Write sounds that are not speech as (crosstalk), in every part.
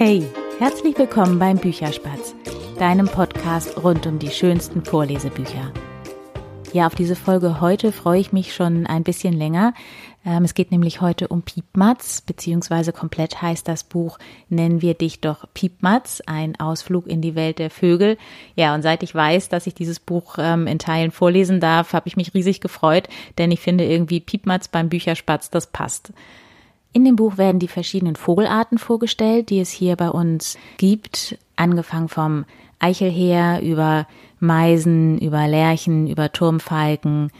Hey, herzlich willkommen beim Bücherspatz, deinem Podcast rund um die schönsten Vorlesebücher. Ja, auf diese Folge heute freue ich mich schon ein bisschen länger. Ähm, es geht nämlich heute um Piepmatz, beziehungsweise komplett heißt das Buch Nennen wir dich doch Piepmatz, ein Ausflug in die Welt der Vögel. Ja, und seit ich weiß, dass ich dieses Buch ähm, in Teilen vorlesen darf, habe ich mich riesig gefreut, denn ich finde irgendwie Piepmatz beim Bücherspatz, das passt. In dem Buch werden die verschiedenen Vogelarten vorgestellt, die es hier bei uns gibt, angefangen vom Eichelheer über Meisen, über Lerchen, über Turmfalken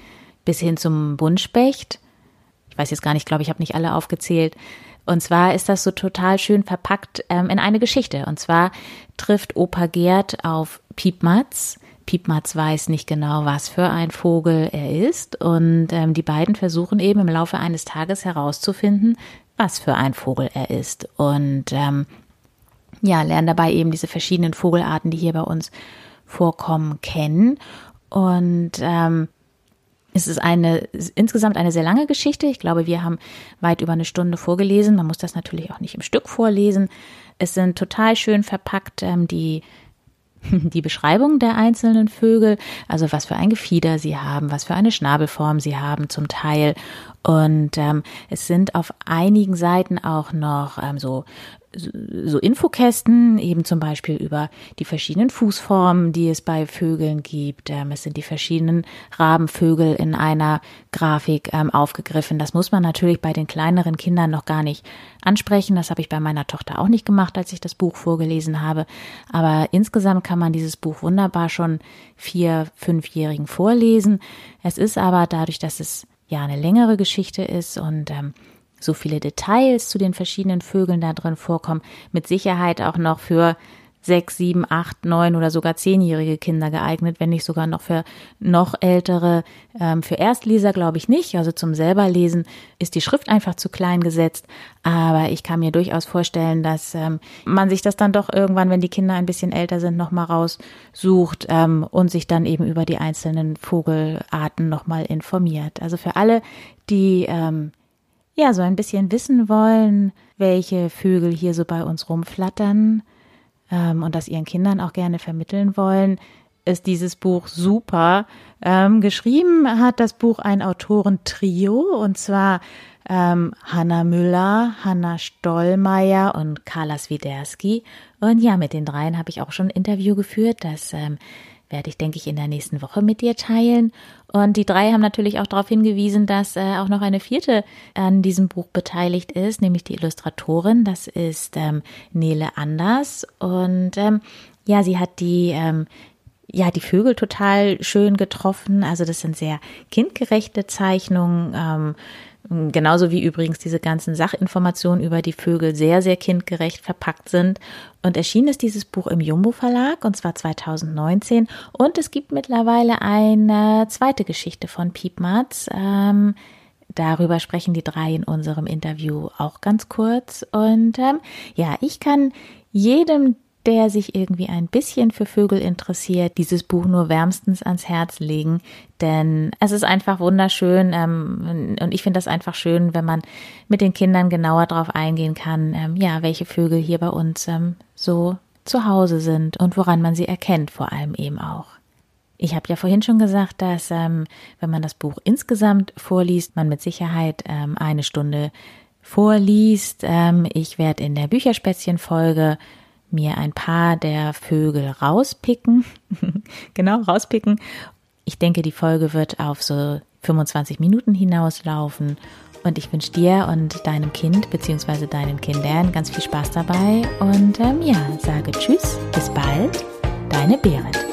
bis hin zum Buntspecht. Ich weiß jetzt gar nicht, glaube ich, habe nicht alle aufgezählt. Und zwar ist das so total schön verpackt ähm, in eine Geschichte. Und zwar trifft Opa Gerd auf Piepmatz. Piepmatz weiß nicht genau, was für ein Vogel er ist. Und ähm, die beiden versuchen eben im Laufe eines Tages herauszufinden, was für ein Vogel er ist. Und ähm, ja, lernen dabei eben diese verschiedenen Vogelarten, die hier bei uns vorkommen, kennen. Und ähm, es ist eine insgesamt eine sehr lange Geschichte. Ich glaube, wir haben weit über eine Stunde vorgelesen. Man muss das natürlich auch nicht im Stück vorlesen. Es sind total schön verpackt ähm, die (laughs) die Beschreibung der einzelnen Vögel, also was für ein Gefieder sie haben, was für eine Schnabelform sie haben zum Teil. Und ähm, es sind auf einigen Seiten auch noch ähm, so so Infokästen, eben zum Beispiel über die verschiedenen Fußformen, die es bei Vögeln gibt. Ähm, es sind die verschiedenen Rabenvögel in einer Grafik ähm, aufgegriffen. Das muss man natürlich bei den kleineren Kindern noch gar nicht ansprechen. Das habe ich bei meiner Tochter auch nicht gemacht, als ich das Buch vorgelesen habe. Aber insgesamt kann man dieses Buch wunderbar schon vier, fünfjährigen vorlesen. Es ist aber dadurch, dass es ja eine längere Geschichte ist und ähm, so viele Details zu den verschiedenen Vögeln da drin vorkommen, mit Sicherheit auch noch für sechs, sieben, acht, neun oder sogar zehnjährige Kinder geeignet, wenn nicht sogar noch für noch ältere. Ähm, für Erstleser glaube ich nicht. Also zum selberlesen ist die Schrift einfach zu klein gesetzt. Aber ich kann mir durchaus vorstellen, dass ähm, man sich das dann doch irgendwann, wenn die Kinder ein bisschen älter sind, nochmal raussucht ähm, und sich dann eben über die einzelnen Vogelarten nochmal informiert. Also für alle, die ja, so ein bisschen wissen wollen, welche Vögel hier so bei uns rumflattern ähm, und das ihren Kindern auch gerne vermitteln wollen, ist dieses Buch super. Ähm, geschrieben hat das Buch ein Autorentrio und zwar ähm, Hanna Müller, Hanna Stollmeier und Carla Swiderski. Und ja, mit den dreien habe ich auch schon ein Interview geführt. Das ähm, werde ich, denke ich, in der nächsten Woche mit dir teilen. Und die drei haben natürlich auch darauf hingewiesen, dass äh, auch noch eine vierte an diesem Buch beteiligt ist, nämlich die Illustratorin. Das ist ähm, Nele Anders. Und ähm, ja, sie hat die ähm, ja, die Vögel total schön getroffen. Also das sind sehr kindgerechte Zeichnungen. Ähm, Genauso wie übrigens diese ganzen Sachinformationen über die Vögel sehr, sehr kindgerecht verpackt sind. Und erschienen ist dieses Buch im Jumbo Verlag und zwar 2019. Und es gibt mittlerweile eine zweite Geschichte von Piepmatz. Ähm, darüber sprechen die drei in unserem Interview auch ganz kurz. Und ähm, ja, ich kann jedem, der sich irgendwie ein bisschen für Vögel interessiert, dieses Buch nur wärmstens ans Herz legen, denn es ist einfach wunderschön ähm, und ich finde das einfach schön, wenn man mit den Kindern genauer darauf eingehen kann, ähm, ja, welche Vögel hier bei uns ähm, so zu Hause sind und woran man sie erkennt, vor allem eben auch. Ich habe ja vorhin schon gesagt, dass ähm, wenn man das Buch insgesamt vorliest, man mit Sicherheit ähm, eine Stunde vorliest. Ähm, ich werde in der Bücherspätzchen-Folge mir ein paar der Vögel rauspicken. (laughs) genau, rauspicken. Ich denke, die Folge wird auf so 25 Minuten hinauslaufen. Und ich wünsche dir und deinem Kind bzw. deinen Kindern ganz viel Spaß dabei. Und ähm, ja, sage Tschüss, bis bald, deine Berit.